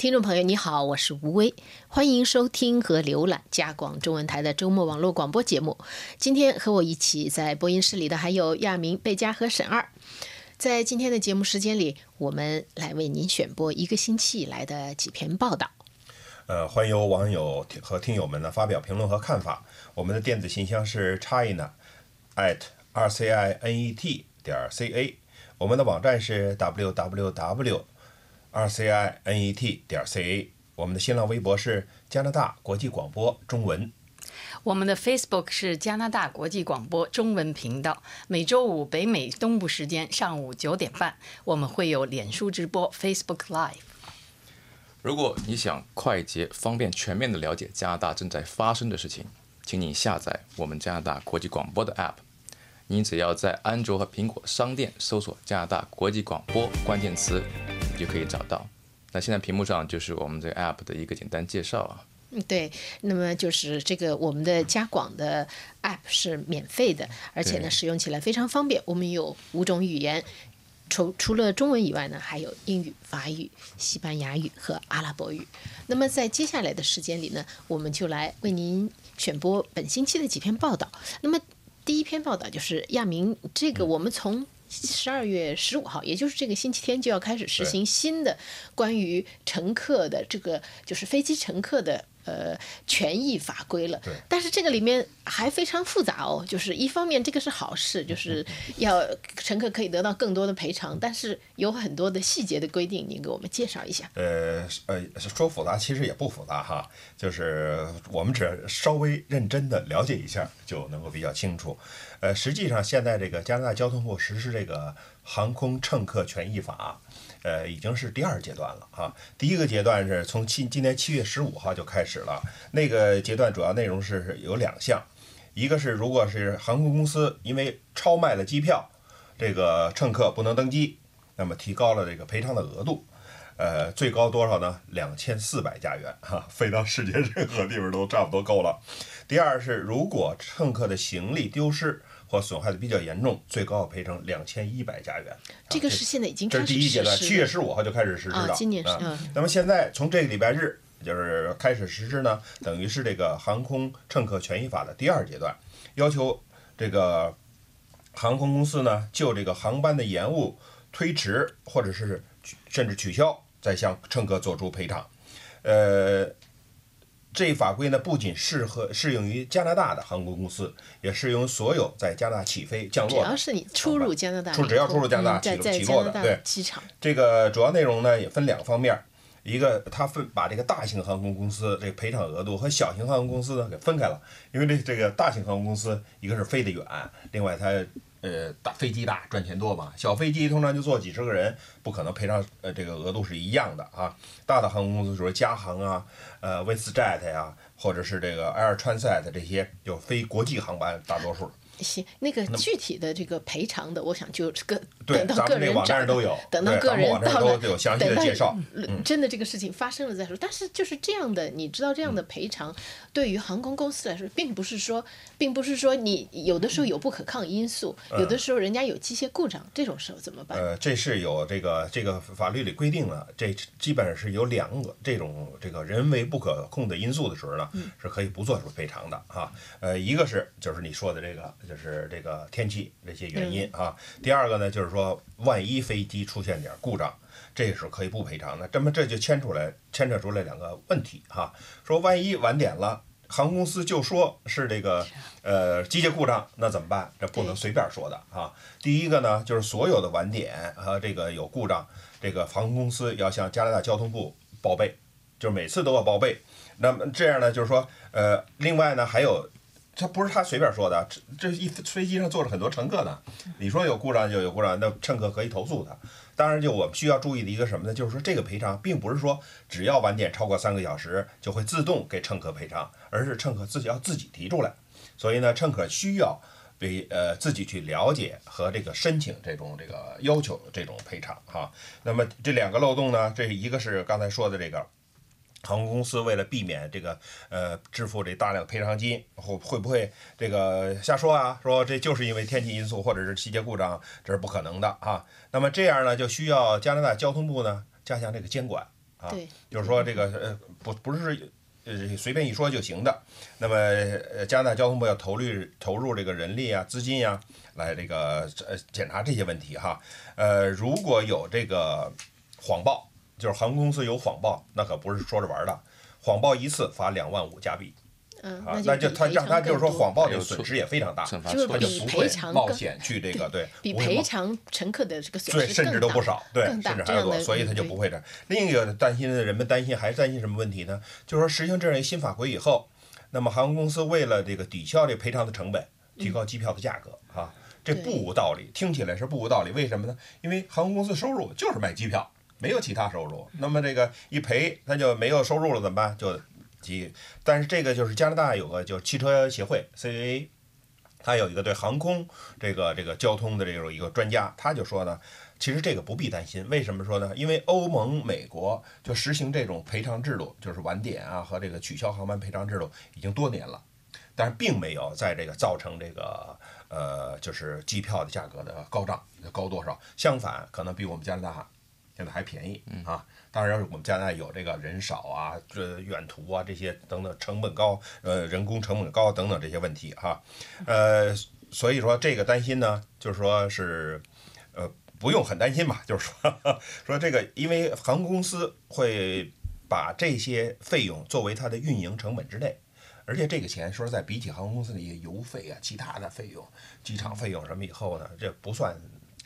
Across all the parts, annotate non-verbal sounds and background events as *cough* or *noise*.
听众朋友，你好，我是吴威，欢迎收听和浏览加广中文台的周末网络广播节目。今天和我一起在播音室里的还有亚明、贝佳和沈二。在今天的节目时间里，我们来为您选播一个星期以来的几篇报道。呃，欢迎网友和听友们呢发表评论和看法。我们的电子信箱是 china at r c i n e t 点 c a，我们的网站是 w w w。R c i n e t 点 c a，我们的新浪微博是加拿大国际广播中文，我们的 Facebook 是加拿大国际广播中文频道。每周五北美东部时间上午九点半，我们会有脸书直播 Facebook Live。如果你想快捷、方便、全面的了解加拿大正在发生的事情，请你下载我们加拿大国际广播的 App。你只要在安卓和苹果商店搜索“加拿大国际广播”关键词。就可以找到。那现在屏幕上就是我们这个 app 的一个简单介绍啊。嗯，对。那么就是这个我们的加广的 app 是免费的，而且呢使用起来非常方便。我们有五种语言，除除了中文以外呢，还有英语、法语、西班牙语和阿拉伯语。那么在接下来的时间里呢，我们就来为您选播本星期的几篇报道。那么第一篇报道就是亚明，这个我们从。十二月十五号，也就是这个星期天就要开始实行新的关于乘客的这个，就是飞机乘客的。呃，权益法规了，但是这个里面还非常复杂哦。就是一方面，这个是好事，就是要乘客可以得到更多的赔偿，但是有很多的细节的规定，您给我们介绍一下。呃呃，说复杂其实也不复杂哈，就是我们只稍微认真的了解一下就能够比较清楚。呃，实际上现在这个加拿大交通部实施这个航空乘客权益法。呃，已经是第二阶段了哈。第一个阶段是从七今年七月十五号就开始了，那个阶段主要内容是有两项，一个是如果是航空公司因为超卖了机票，这个乘客不能登机，那么提高了这个赔偿的额度，呃，最高多少呢？两千四百加元哈，*laughs* 飞到世界任何地方都差不多够了。第二是如果乘客的行李丢失。或损害的比较严重，最高要赔偿两千一百加元。这个是现在已经这是第一阶段，七月十五号就开始实施了。今年是。那么现在从这个礼拜日就是开始实施呢，等于是这个航空乘客权益法的第二阶段，要求这个航空公司呢就这个航班的延误、推迟或者是甚至取消，再向乘客做出赔偿。呃。这一法规呢，不仅适合适用于加拿大的航空公司，也适用所有在加拿大起飞、降落。只要是你出入加拿大，出只要出入加拿大起起落的，对机场。这个主要内容呢也分两方面，一个它分把这个大型航空公司这个赔偿额度和小型航空公司呢给分开了，因为这这个大型航空公司一个是飞得远，另外它。呃，大飞机大赚钱多嘛，小飞机通常就坐几十个人，不可能赔偿呃这个额度是一样的啊。大的航空公司，比如加航啊，呃，WestJet 呀，或者是这个 Air Transat 这些，就飞国际航班，大多数。行，那个具体的这个赔偿的，我想就个等到个人网站都有，等到个人到了，有详细的介绍。真的这个事情发生了再说。但是就是这样的，你知道这样的赔偿对于航空公司来说，并不是说，并不是说你有的时候有不可抗因素，有的时候人家有机械故障，这种时候怎么办？呃，这是有这个这个法律里规定了，这基本上是有两个这种这个人为不可控的因素的时候呢，是可以不做出赔偿的哈。呃，一个是就是你说的这个。就是这个天气这些原因啊。第二个呢，就是说万一飞机出现点故障，这时候可以不赔偿的。这么这就牵出来牵扯出来两个问题哈。说万一晚点了，航空公司就说是这个呃机械故障，那怎么办？这不能随便说的啊。第一个呢，就是所有的晚点和这个有故障，这个航空公司要向加拿大交通部报备，就是每次都要报备。那么这样呢，就是说呃，另外呢还有。他不是他随便说的，这这一飞机上坐着很多乘客呢。你说有故障就有故障，那乘客可以投诉他。当然，就我们需要注意的一个什么呢？就是说这个赔偿并不是说只要晚点超过三个小时就会自动给乘客赔偿，而是乘客自己要自己提出来。所以呢，乘客需要为呃自己去了解和这个申请这种这个要求这种赔偿哈。那么这两个漏洞呢，这一个是刚才说的这个。航空公司为了避免这个呃支付这大量赔偿金，会会不会这个瞎说啊？说这就是因为天气因素或者是机械故障，这是不可能的啊。那么这样呢，就需要加拿大交通部呢加强这个监管啊对，就是说这个呃不不是呃随便一说就行的。那么呃加拿大交通部要投入投入这个人力啊、资金呀、来这个呃检查这些问题哈。呃，如果有这个谎报，就是航空公司有谎报，那可不是说着玩儿的，谎报一次罚两万五加币嗯，啊，那就他让他就是说谎报这还有错个损失也非常大，惩罚就是他就不会冒险去这个对，比不会冒赔偿乘客的这个损失对，甚至都不少，对，甚至还要多，所以他就嗯不会这样。另一个担心的人们担心还担心什么问题呢？就是说实行这样一新法规以后，那么航空公司为了这个抵消这赔偿的成本，提高机票的价格啊，这不无道理，听起来是不无道理。为什么呢？因为航空公司收入就是卖机票，没有其他收入。那么这个一赔，那就没有收入了，怎么办？就急。但是这个就是加拿大有个就是汽车协会 CAA。他有一个对航空这个这个交通的这种一个专家，他就说呢，其实这个不必担心。为什么说呢？因为欧盟、美国就实行这种赔偿制度，就是晚点啊和这个取消航班赔偿制度已经多年了，但是并没有在这个造成这个呃就是机票的价格的高涨高多少，相反可能比我们加拿大现在还便宜啊。当然，我们加拿大有这个人少啊、这远途啊这些等等成本高，呃，人工成本高等等这些问题哈，呃，所以说这个担心呢，就是说是，呃，不用很担心吧，就是说说这个，因为航空公司会把这些费用作为它的运营成本之内。而且这个钱说实在，比起航空公司的一些油费啊、其他的费用、机场费用什么以后呢，这不算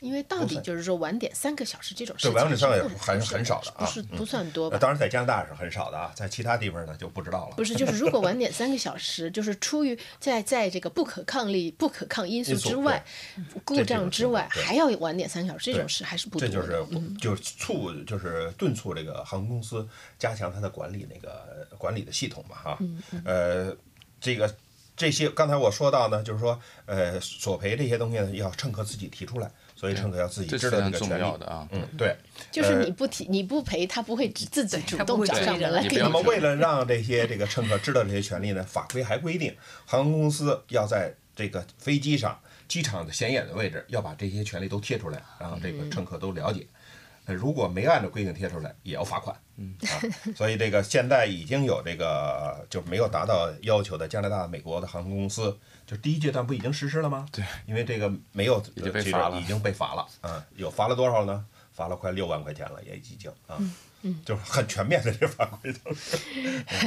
因为到底就是说晚点三个小时这种事对情，晚点三个小时不很很少的啊不是不算多？当然在加拿大是很少的啊，在其他地方呢就不知道了。不是，就是如果晚点三个小时，就是出于在在这个不可抗力、不可抗因素之外，故障之外，还要晚点三个小时，这种对事还是不多的。这就是就是促就是敦促这个航空公司加强它的管理那个管理的系统嘛哈，呃，这个这些刚才我说到呢，就是说呃索赔这些东西呢要乘客自己提出来，所以乘客要自己知道这个权利的啊。嗯，对，就是呃你不提、你不赔，他不会只自己主动找上门来给那么。为了让这些这个乘客知道这些权利呢，法规还规定，航空公司要在这个飞机上机场的显眼的位置要把这些权利都贴出来，让这个乘客都了解。呃，如果没按照规定贴出来，也要罚款。嗯啊，所以这个现在已经有这个就没有达到要求的加拿大、美国的航空公司，就第一阶段不已经实施了吗？对，因为这个没有已经被这罚了个已经被罚了啊，有罚了多少呢？罚了快六万块钱了，也已经啊，就是很全面的这法规都是。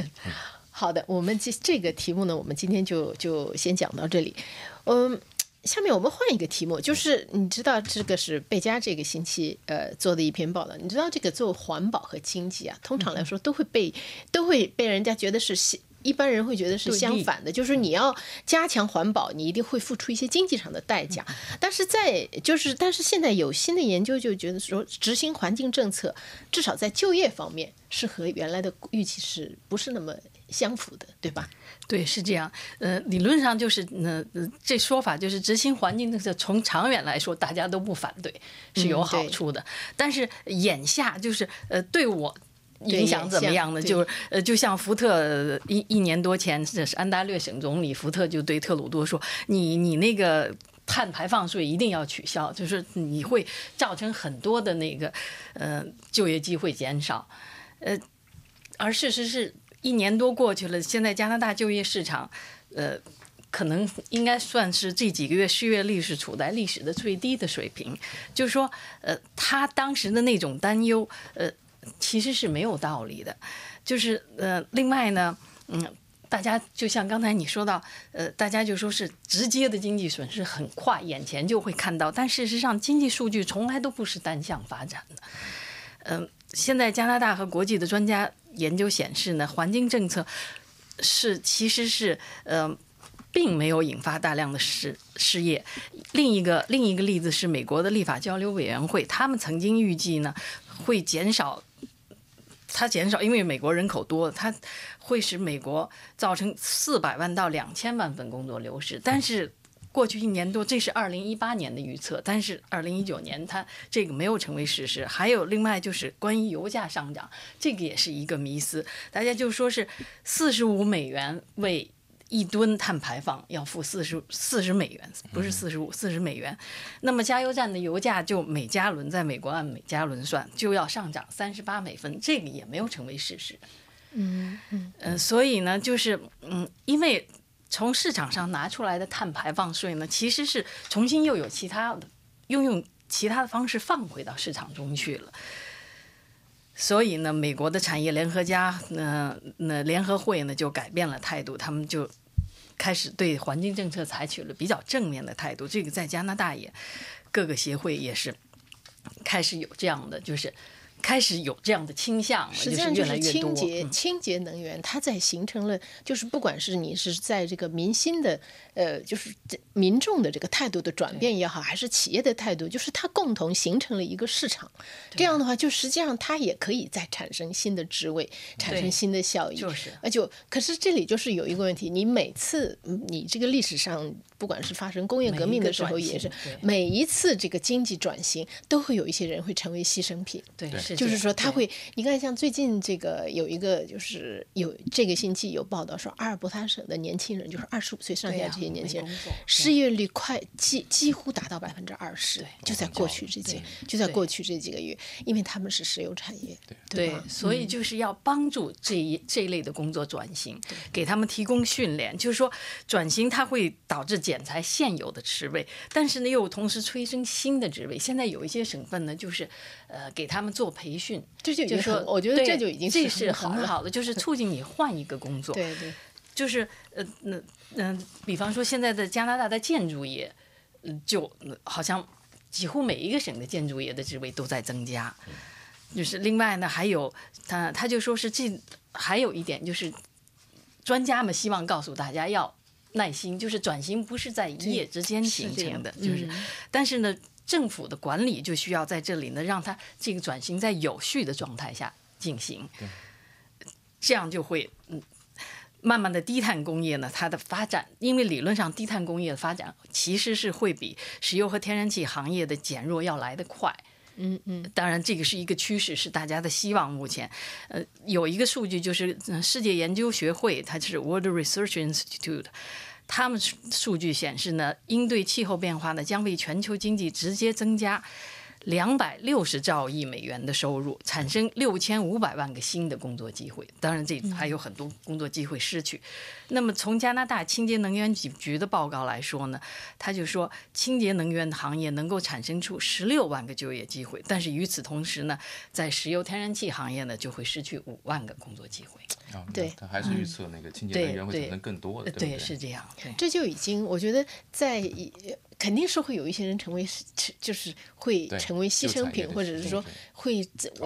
*laughs* 好的，我们这这个题目呢，我们今天就就先讲到这里。嗯，下面我们换一个题目，就是你知道这个是贝佳这个星期呃做的一篇报道，你知道这个做环保和经济啊，通常来说都会被都会被人家觉得是相一般人会觉得是相反的，就是你要加强环保，你一定会付出一些经济上的代价。但是在就是，但是现在有新的研究就觉得说，执行环境政策，至少在就业方面是和原来的预期是不是那么相符的，对吧？对，是这样。呃，理论上就是，呃，呃这说法就是执行环境政策，从长远来说，大家都不反对，是有好处的。但是眼下就是，呃，对我。影响怎么样呢？就是呃，就像福特呃一一年多前，这是安大略省总理福特就对特鲁多说：“你你那个碳排放税一定要取消，就是你会造成很多的那个呃就业机会减少。”呃，而事实是一年多过去了，现在加拿大就业市场，呃，可能应该算是这几个月失业率是处在历史的最低的水平。就是说，呃，他当时的那种担忧，呃，其实是没有道理的。就是呃，另外呢，嗯。大家就像刚才你说到，呃，大家就说是直接的经济损失很快，眼前就会看到，但事实上，经济数据从来都不是单向发展的。嗯、现在加拿大和国际的专家研究显示呢，环境政策是其实是呃，并没有引发大量的失失业。另一个另一个例子是美国的立法交流委员会，他们曾经预计呢会减少。它减少，因为美国人口多，它会使美国造成四百万到两千万份工作流失。但是过去一年多，这是二零一八年的预测，但是二零一九年它这个没有成为事实。还有另外就是关于油价上涨，这个也是一个迷思。大家就说是四十五美元为一吨碳排放要付四十四十美元，不是四十五，四十美元。那么加油站的油价就每加仑，在美国按每加仑算，就要上涨三十八美分，这个也没有成为事实。嗯嗯、呃，所以呢，就是嗯，因为从市场上拿出来的碳排放税呢，其实是重新又有其他的又用其他的方式放回到市场中去了。所以呢，美国的产业联合家，那、那联合会呢就改变了态度，他们就开始对环境政策采取了比较正面的态度。这个在加拿大也各个协会也是开始有这样的，就是开始有这样的倾向了，实际上就是。清洁嗯清洁能源，它在形成了，就是不管是你是在这个民心的呃，就是这民众的这个态度的转变也好，还是企业的态度，就是它共同形成了一个市场。这样的话，就实际上它也可以再产生新的职位，产生新的效益。就是而就可是这里就是有一个问题，你每次嗯你这个历史上，不管是发生工业革命的时候，也是每一次这个经济转型，都会有一些人会成为牺牲品。对，是就是说他会，你看像最近这个有一个就是有这个星期有报道说，阿尔伯塔省的年轻人，就是二十五岁上下这些年轻人失业率快几几乎达到百分之二十对，就在过去这几就在过去这几个月，因为他们是石油产业，对？所以就是要帮助这一这一类的工作转型，给他们提供训练。就是说，转型它会导致减裁现有的职位，但是呢，又同时催生新的职位。现在有一些省份呢，就是呃给他们做培训，这就已经就说，我觉得这就已经这是很好的，就是促进你换一个工作。*laughs* 对对，就是呃那嗯、比方说现在的加拿大的建筑业，嗯就呃好像几乎每一个省的建筑业的职位都在增加。就是另外呢，还有他他就说是这还有一点就是，专家们希望告诉大家要耐心，就是转型不是在一夜之间形成的，就是，但是呢，政府的管理就需要在这里呢，让它这个转型在有序的状态下进行，这样就会嗯。慢慢的，低碳工业呢，它的发展，因为理论上低碳工业的发展其实是会比石油和天然气行业的减弱要来得快。嗯嗯，当然，这个是一个趋势，是大家的希望。目前，呃，有一个数据就是，世界研究学会，它是 World Research Institute，他们数据显示呢，应对气候变化呢，将为全球经济直接增加两百六十兆亿美元的收入，产生六千五百万个新的工作机会。当然，这还有很多工作机会失去。那么，从加拿大清洁能源局局的报告来说呢，他就说，清洁能源行业能够产生出十六万个就业机会，但是与此同时呢，在石油天然气行业呢，就会失去五万个工作机会。啊，对他还是预测那个清洁能源会对产生更多的，呃对不对？是这样。对。这就已经，我觉得在一肯定是会有一些人成为，就是会成为牺牲品，或者是说会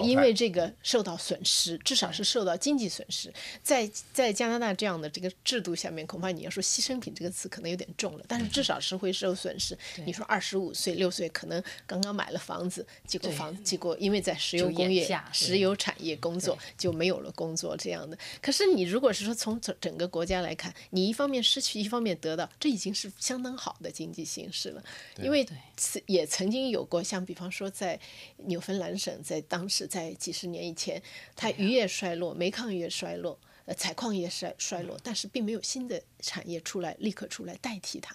因为这个受到损失，至少是受到经济损失。在在加拿大这样的这个制度下面，恐怕你要说牺牲品这个词可能有点重了，但是至少是会受损失。你说二十五岁、六岁可能刚刚买了房子，结果对房结果因为在石油工业石油产业工作就没有了工作这样的。可是你如果是说从整整个国家来看，你一方面失去，一方面得到，这已经是相当好的经济形势了。因为也曾经有过，像比方说在纽芬兰省，在当时在几十年以前，它渔业衰落，煤矿业衰落。呃，采矿业衰衰落，但是并没有新的产业出来，立刻出来代替它。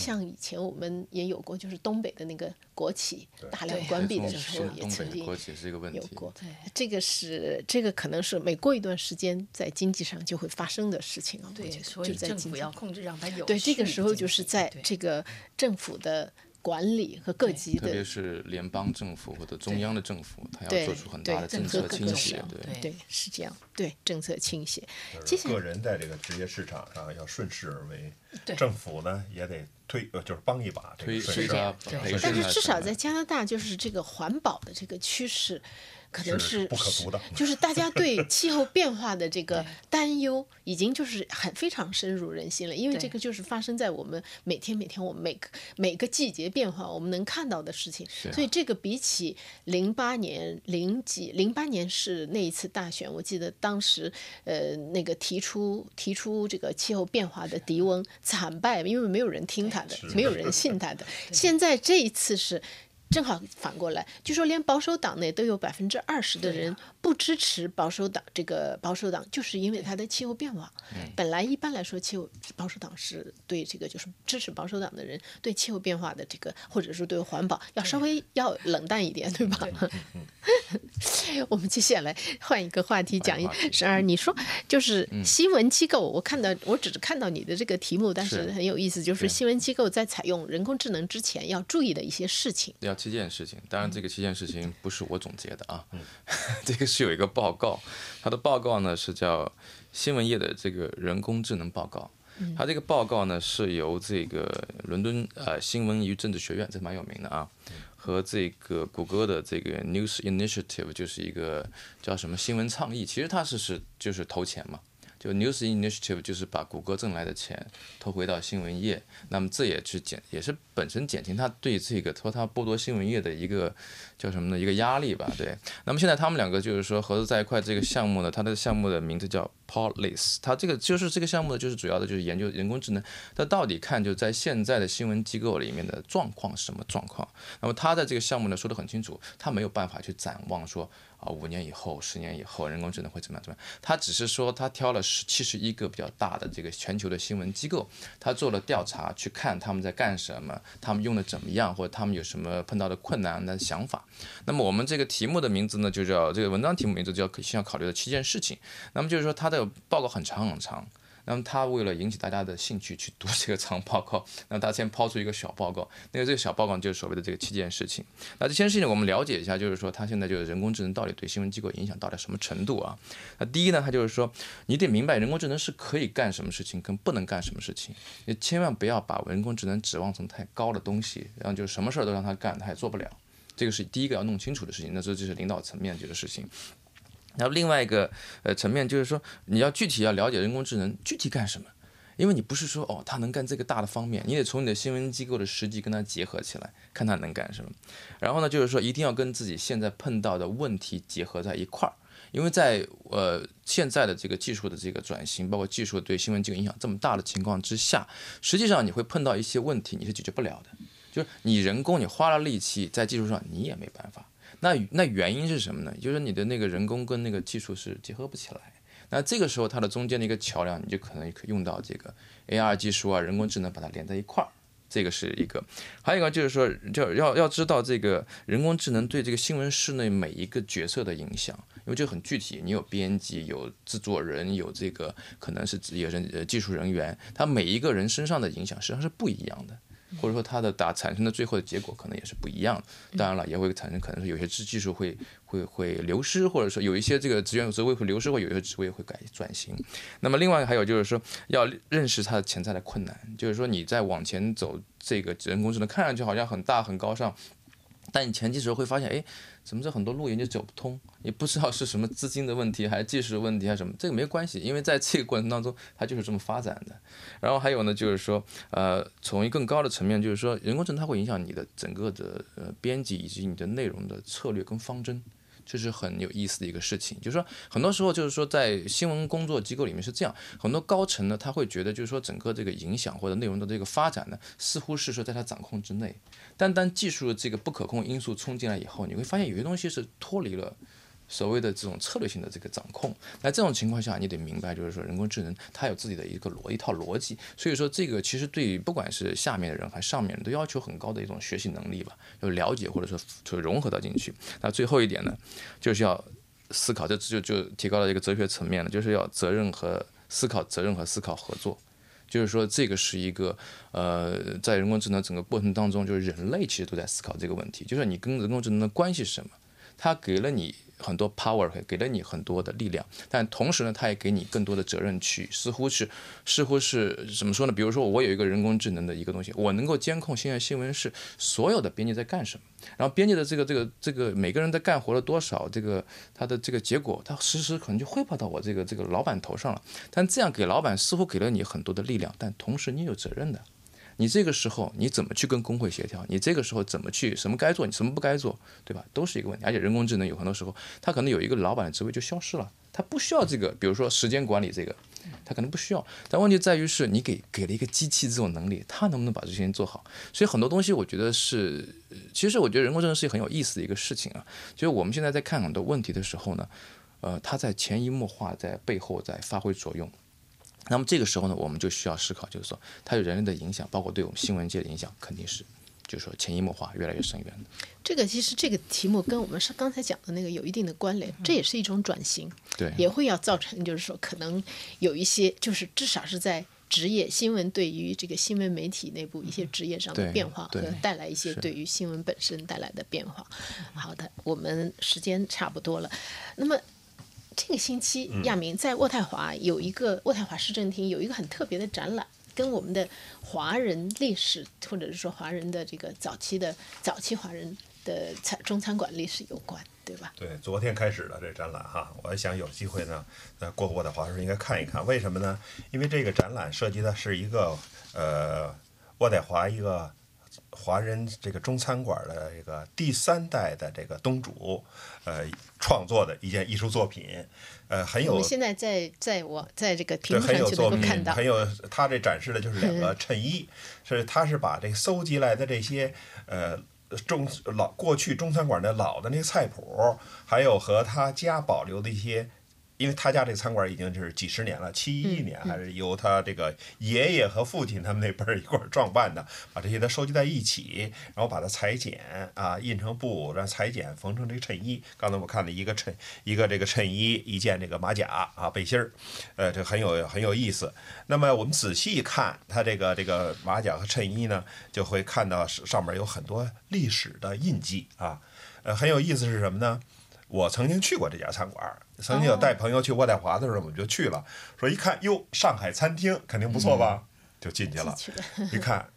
像以前我们也有过，就是东北的那个国企大量关闭的时候，也东曾经北国企是一个问题。有过。这个是这个可能是每过一段时间在经济上就会发生的事情啊。对，所以就在政府要控制让它有对这个时候就是在这个政府的管理和各级特别是联邦政府或者中央的政府，它要做出很对大的政策倾斜项，对。对是这样，对政策倾斜。接下来个人在这个职业市场上要顺势而为，对政府呢也得推，呃，就是帮一把这推个顺势推他对培训但是至少在加拿大，就是这个环保的这个趋势，可能是是不可读的就是大家 *laughs* 对气候变化的这个担忧，已经就是很非常深入人心了。因为这个就是发生在我们每天每天我们每个每个季节变化我们能看到的事情。啊所以这个比起零八年零几零八年是那一次大选，我记得当时呃那个提出提出这个气候变化的迪翁惨败，因为没有人听他的，没有人信他的。*laughs* 现在这一次是。正好反过来，据说连保守党内都有百分之二十的人不支持保守党。这个保守党就是因为它的气候变化。本来一般来说，气候保守党是对这个就是支持保守党的人对气候变化的这个，或者说对环保要稍微要冷淡一点，对吧？*laughs* 我们接下来换一个话题讲一十二，你说就是新闻机构，我看到我只是看到你的这个题目，但是很有意思，就是新闻机构在采用人工智能之前要注意的一些事情。要七件事情，当然这个七件事情不是我总结的啊，*laughs* 这个是有一个报告，它的报告呢是叫新闻业的这个人工智能报告，它这个报告呢是由这个伦敦呃新闻与政治学院，这蛮有名的啊，和这个谷歌的这个 News Initiative 就是一个叫什么新闻倡议，其实它是是就是投钱嘛。就 News Initiative 就是把谷歌挣来的钱投回到新闻业，那么这也是减，也是本身减轻他对这个说他剥夺新闻业的一个叫什么呢？一个压力吧。对，那么现在他们两个就是说合作在一块，这个项目呢，它的项目的名字叫 Police，它这个就是这个项目呢，就是主要的就是研究人工智能，它到底看就在现在的新闻机构里面的状况是什么状况。那么他在这个项目呢说得很清楚，他没有办法去展望说。啊，五年以后、十年以后，人工智能会怎么样？怎么样？他只是说，他挑了十七十一个比较大的这个全球的新闻机构，他做了调查，去看他们在干什么，他们用的怎么样，或者他们有什么碰到的困难的想法。那么我们这个题目的名字呢，就叫这个文章题目名字就叫需要考虑的七件事情。那么就是说，他的报告很长很长。那么他为了引起大家的兴趣去读这个长报告，那他先抛出一个小报告，那个这个小报告就是所谓的这个七件事情。那这些事情我们了解一下，就是说他现在就是人工智能到底对新闻机构影响到了什么程度啊？那第一呢，他就是说你得明白人工智能是可以干什么事情，跟不能干什么事情。你千万不要把人工智能指望成太高的东西，然后就什么事儿都让他干，他也做不了。这个是第一个要弄清楚的事情。那这就是领导层面这个事情。然后另外一个呃层面就是说，你要具体要了解人工智能具体干什么。因为你不是说哦，它能干这个大的方面，你得从你的新闻机构的实际跟它结合起来，看它能干什么。然后呢，就是说一定要跟自己现在碰到的问题结合在一块儿。因为在呃现在的这个技术的这个转型，包括技术对新闻机构影响这么大的情况之下，实际上你会碰到一些问题，你是解决不了的。就是你人工你花了力气在技术上，你也没办法。那那原因是什么呢？就是你的那个人工跟那个技术是结合不起来。那这个时候，它的中间的一个桥梁，你就可能可以用到这个 AR 技术啊，人工智能把它连在一块儿，这个是一个。还有一个就是说，就要要知道这个人工智能对这个新闻室内每一个角色的影响，因为这个很具体，你有编辑，有制作人，有这个可能是职业人技术人员，他每一个人身上的影响实际上是不一样的。或者说它的打产生的最后的结果可能也是不一样的。当然了，也会产生可能是有些技技术会会会流失，或者说有一些这个职员职位会流失，或有些职位会改转型。那么另外还有就是说要认识它的潜在的困难，就是说你在往前走这个人工智能看上去好像很大很高尚。但你前期时候会发现，哎，怎么这很多路研究走不通？也不知道是什么资金的问题，还是技术的问题，还是什么？这个没关系，因为在这个过程当中，它就是这么发展的。然后还有呢，就是说，呃，从一更高的层面，就是说，人工智能它会影响你的整个的呃编辑以及你的内容的策略跟方针。这是很有意思的一个事情，就是说，很多时候就是说，在新闻工作机构里面是这样，很多高层呢，他会觉得就是说，整个这个影响或者内容的这个发展呢，似乎是说在他掌控之内，但当技术的这个不可控因素冲进来以后，你会发现有些东西是脱离了。所谓的这种策略性的这个掌控，那这种情况下，你得明白，就是说人工智能它有自己的一个逻一套逻辑，所以说这个其实对于不管是下面的人还是上面人都要求很高的一种学习能力吧，要了解或者说就融合到进去。那最后一点呢，就是要思考，这就就提高了一个哲学层面了，就是要责任和思考，责任和思考合作，就是说这个是一个呃，在人工智能整个过程当中，就是人类其实都在思考这个问题，就是你跟人工智能的关系是什么，它给了你。很多 power 给了你很多的力量，但同时呢，它也给你更多的责任去，似乎是，似乎是怎么说呢？比如说，我有一个人工智能的一个东西，我能够监控现在新闻是所有的编辑在干什么，然后编辑的这个这个这个每个人在干活了多少，这个他的这个结果，他实时可能就汇报到我这个这个老板头上了。但这样给老板似乎给了你很多的力量，但同时你有责任的。你这个时候你怎么去跟工会协调？你这个时候怎么去什么该做，你什么不该做，对吧？都是一个问题。而且人工智能有很多时候，它可能有一个老板的职位就消失了，它不需要这个，比如说时间管理这个，他可能不需要。但问题在于是你给给了一个机器这种能力，它能不能把这些人做好？所以很多东西我觉得是，其实我觉得人工智能是很有意思的一个事情啊。就是我们现在在看很多问题的时候呢，呃，它在潜移默化在背后在发挥作用。那么这个时候呢，我们就需要思考，就是说它对人类的影响，包括对我们新闻界的影响，肯定是就是说潜移默化、越来越深远的。这个其实这个题目跟我们是刚才讲的那个有一定的关联，这也是一种转型，对，也会要造成就是说可能有一些就是至少是在。职业新闻对于这个新闻媒体内部一些职业上的变化和带来一些对于新闻本身带来的变化。好的，我们时间差不多了，那么。这个星期，亚明在渥太华有一个渥太华市政厅有一个很特别的展览，跟我们的华人历史或者是说华人的这个早期的早期华人的餐中餐馆历史有关，对吧？对，昨天开始的这展览哈，我想有机会呢，呃，过过渥太华时候应该看一看。为什么呢？因为这个展览涉及的是一个呃，渥太华一个华人这个中餐馆的这个第三代的这个东主，呃，创作的一件艺术作品，呃，很有我们现在在在我在这个屏对，幕上就很有作品能够看到，很有他这展示的就是两个衬衣，是他是把这个搜集来的这些呃中老过去中餐馆的老的那个菜谱，还有和他家保留的一些。因为他家这餐馆已经是几十年了，七一年还是由他这个爷爷和父亲他们那辈儿一块儿创办的，把这些都收集在一起，然后把它裁剪啊，印成布，然后裁剪缝成这个衬衣。刚才我看了一个衬一个这个衬衣，一件这个马甲啊背心儿，呃，这很有很有意思。那么我们仔细看它这个这个马甲和衬衣呢，就会看到是上面有很多历史的印记啊。呃，很有意思是什么呢？我曾经去过这家餐馆，曾经有带朋友去渥太华的时候，我们就去了，说一看哟，上海餐厅肯定不错吧，就进去了。一看，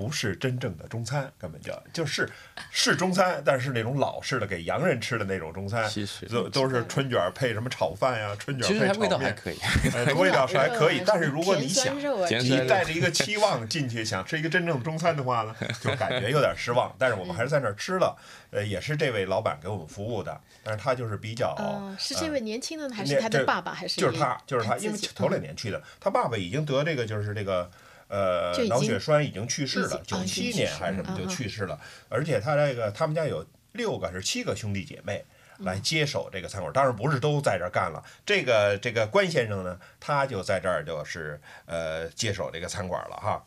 不是真正的中餐，根本就就是是中餐，但是那种老式的给洋人吃的那种中餐，都都是春卷儿配什么炒饭呀，春卷配炒面，味道还可以。呃，味道是还可以，*laughs* 但是如果你想你带着一个期望进去，想吃一个真正的中餐的话呢，*laughs* 就感觉有点失望。但是我们还是在那儿吃了，呃，也是这位老板给我们服务的，但是他就是比较，哦，是这呃位年轻的，还是他的爸爸，还是就是他，就是他，因为头两嗯年去的，他爸爸已经得这个就是这个。呃脑血栓已经去世了，九七年还是什么就去世了。而且他这个他们家有六个还是七个兄弟姐妹来接手这个餐馆，当然不是都在这儿干了。这个这个关先生呢，他就在这儿就是呃接手这个餐馆了哈。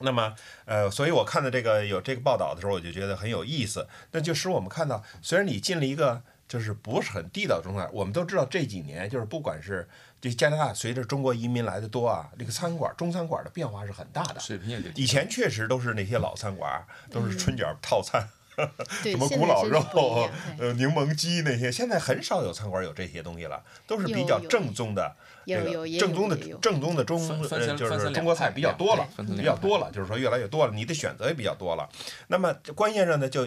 那么，呃，所以我看到这个有这个报道的时候，我就觉得很有意思。那就使我们看到，虽然你进了一个就是不是很地道的中餐，我们都知道这几年就是不管是这加拿大随着中国移民来的多啊，这个餐馆中餐馆的变化是很大的。水平也就以前确实都是那些老餐馆，都是春卷套餐。*laughs* 对什么古老肉呃，柠檬鸡那些，现在很少有餐馆有这些东西了，都是比较正宗的，这个有有正宗的正宗的呃就是中国菜比较多了比较多了，就是说越来越多了，你的选择也比较多了。那么关先生呢就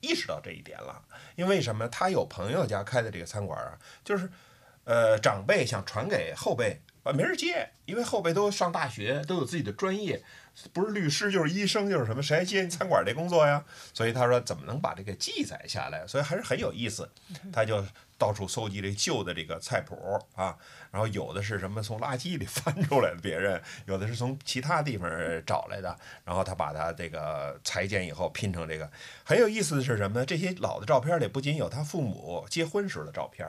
意识到这一点了，因为什么？他有朋友家开的这个餐馆啊，就是呃长辈想传给后辈。啊，没人接，因为后辈都上大学，都有自己的专业，不是律师就是医生就是什么，谁还接你餐馆这工作呀？所以他说怎么能把这个记载下来？所以还是很有意思。他就到处搜集这旧的这个菜谱啊，然后有的是什么从垃圾里翻出来的，别人有的是从其他地方找来的，然后他把它这个裁剪以后拼成这个。很有意思的是什么呢？这些老的照片里不仅有他父母结婚时的照片，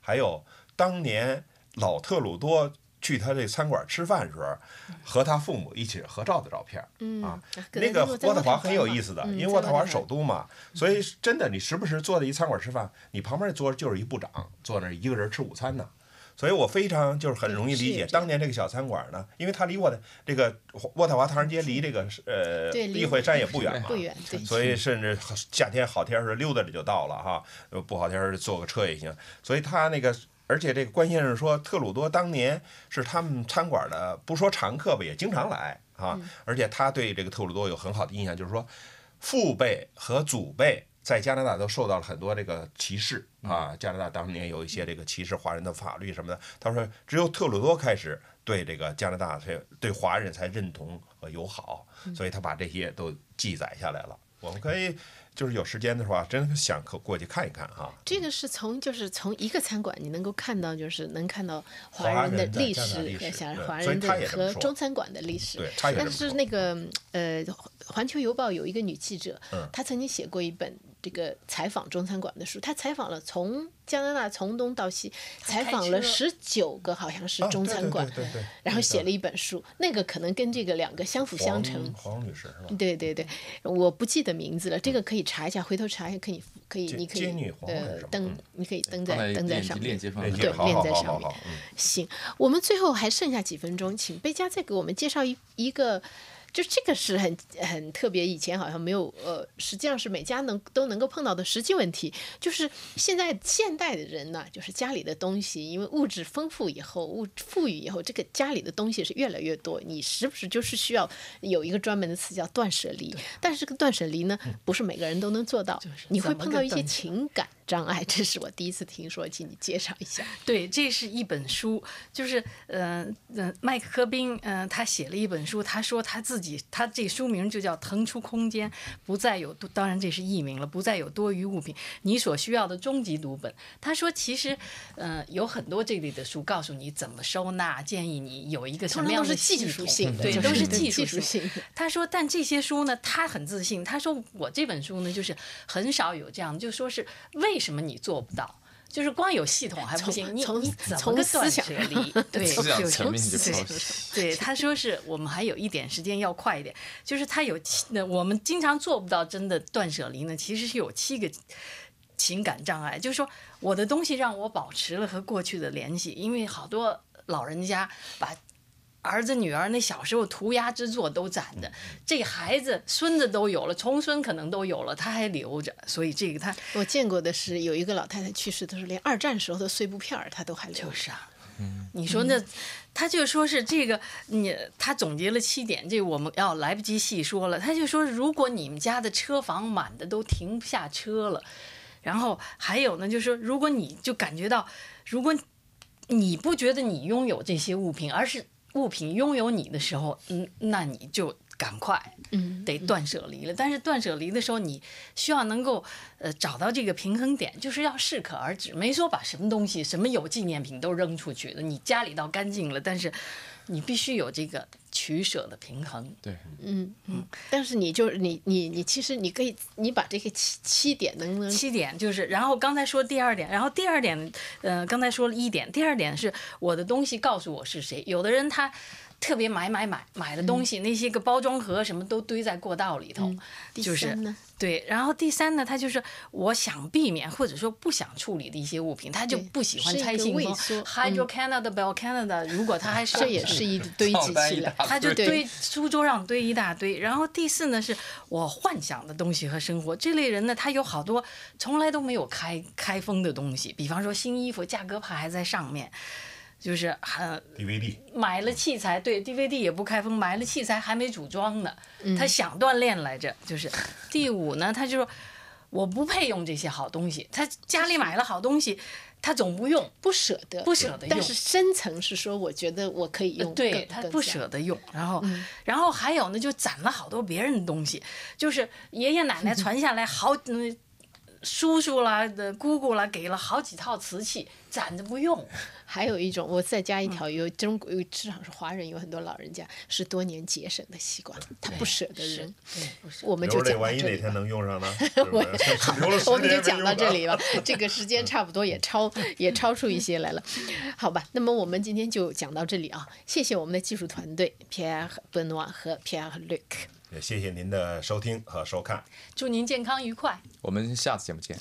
还有当年老特鲁多。去他这餐馆吃饭时候，和他父母一起合照的照片嗯啊，那个渥太华很有意思的，嗯因为渥太华首都嘛，所以真的你时不时坐在一餐馆吃饭，你旁边坐着就是一部长，坐那一个人吃午餐呢。所以我非常就是很容易理解当年这个小餐馆呢，因为它离我的这个渥太华唐人街离这个呃议会山也不远嘛，不远，所以甚至夏天好天儿是溜达着就到了哈，呃不好天儿坐个车也行。所以他那个，而且这个关先生说，特鲁多当年是他们餐馆的，不说常客吧，也经常来啊。而且他对这个特鲁多有很好的印象，就是说父辈和祖辈。在加拿大都受到了很多这个歧视啊！加拿大当年有一些这个歧视华人的法律什么的。他说，只有特鲁多开始对这个加拿大才对华人才认同和友好，所以他把这些都记载下来了。我们可以就是有时间的话，真想可过去看一看哈。这个是从就是从一个餐馆，你能够看到，就是能看到华华人的历史像华人的和中餐馆的历史。对但是那个呃，《环球邮报》有一个女记者嗯，她曾经写过一本这个采访中餐馆的书，他采访了从加拿大从东到西，采访了十九个好像是中餐馆对对对，然后写了一本书，那个可能跟这个两个相辅相成。黄黄女士是吧？对对对，我不记得名字了，这个可以查一下，回头查一下，可以可以，你可以呃登嗯，你可以登在登在上面。对好好练在上面好好好，嗯。行，我们最后还剩下几分钟，请贝佳再给我们介绍一一个，就这个是很很特别，以前好像没有，呃，实际上是每家能都能够碰到的实际问题，就是现在现代的人呢，就是家里的东西，因为物质丰富以后，物富裕以后，这个家里的东西是越来越多，你时不时就是需要有一个专门的词叫断舍离，但是这个断舍离呢，不是每个人都能做到，你会碰到一些情感障碍，这是我第一次听说，请你介绍一下。*laughs* 对，这是一本书，就是呃呃，麦克科宾，呃，他写了一本书，他说他自己，他这书名就叫《腾出空间，不再有多》，当然这是译名了，不再有多余物品，你所需要的终极读本。他说其实，呃，有很多这类的书告诉你怎么收纳，建议你有一个什么样的技术性的，对，都是技技术性的。他说，但这些书呢，他很自信。他说，我这本书呢，就是很少有这样，就说是为什么你做不到？就是光有系统还不行，你从你怎么个断思想舍离？*laughs* 对，思想就层面就对 *laughs* 对，他说是我们还有一点时间要快一点，就是他有七，那我们经常做不到真的断舍离呢，其实是有七个。情感障碍，就是说我的东西让我保持了和过去的联系，因为好多老人家把儿子女儿那小时候涂鸦之作都攒着，这孩子孙子都有了，重孙可能都有了，他还留着，所以这个他 *laughs* 我见过的是有一个老太太去世的时候，连二战时候的碎布片儿她都还留着。就是啊。你说那，他就说是这个，你他总结了七点，这个我们要来不及细说了。他就说，如果你们家的车房满的都停不下车了，然后还有呢，就是说，如果你就感觉到，如果你不觉得你拥有这些物品，而是物品拥有你的时候，嗯，那你就赶快，嗯，得断舍离了。但是断舍离的时候，你需要能够呃找到这个平衡点，就是要适可而止，没说把什么东西、什么有纪念品都扔出去了。你家里倒干净了，但是你必须有这个取舍的平衡。对，嗯嗯，但是你就是你你你其实你可以你把这个七七点能不能七点就是，然后刚才说第二点，然后第二点，呃，刚才说了一点，第二点是我的东西告诉我是谁。有的人他特别买买买买的东西，那些个包装盒什么都堆在过道里头，第就是？对。然后第三呢，他就是我想避免或者说不想处理的一些物品，他就不喜欢拆信封，Hydro Canada、Bell Canada，如果他还是这也是一堆积起来。*laughs* 他就堆 *laughs* 书桌上堆一大堆。然后第四呢，是我幻想的东西和生活。这类人呢，他有好多从来都没有开开封的东西，比方说新衣服价格牌还在上面，就是很 DVD 买了器材，对 DVD 也不开封，买了器材还没组装呢。嗯他想锻炼来着，就是第五呢，他就说我不配用这些好东西。他家里买了好东西，他总不用，不舍得，不舍得用但是深层是说，我觉得我可以用。对他不舍得用，然后，然后还有呢，就攒了好多别人的东西，就是爷爷奶奶 *laughs* 传下来好，嗯，叔叔啦的姑姑啦，给了好几套瓷器，攒着不用。还有一种，我再加一嗯条，有中国有至少是华人，有很多老人家是多年节省的习惯，他不舍得扔。我们就讲到这里。万一哪天能用上呢？*laughs* 是不我们就讲到这里吧，这个时间差不多也超也超出一些来了，好吧？那么我们今天就讲到这里啊，谢谢我们的技术团队 Pierre Benoit 和 Pierre Luc。也谢谢您的收听和收看。祝您健康愉快。我们下次节目见。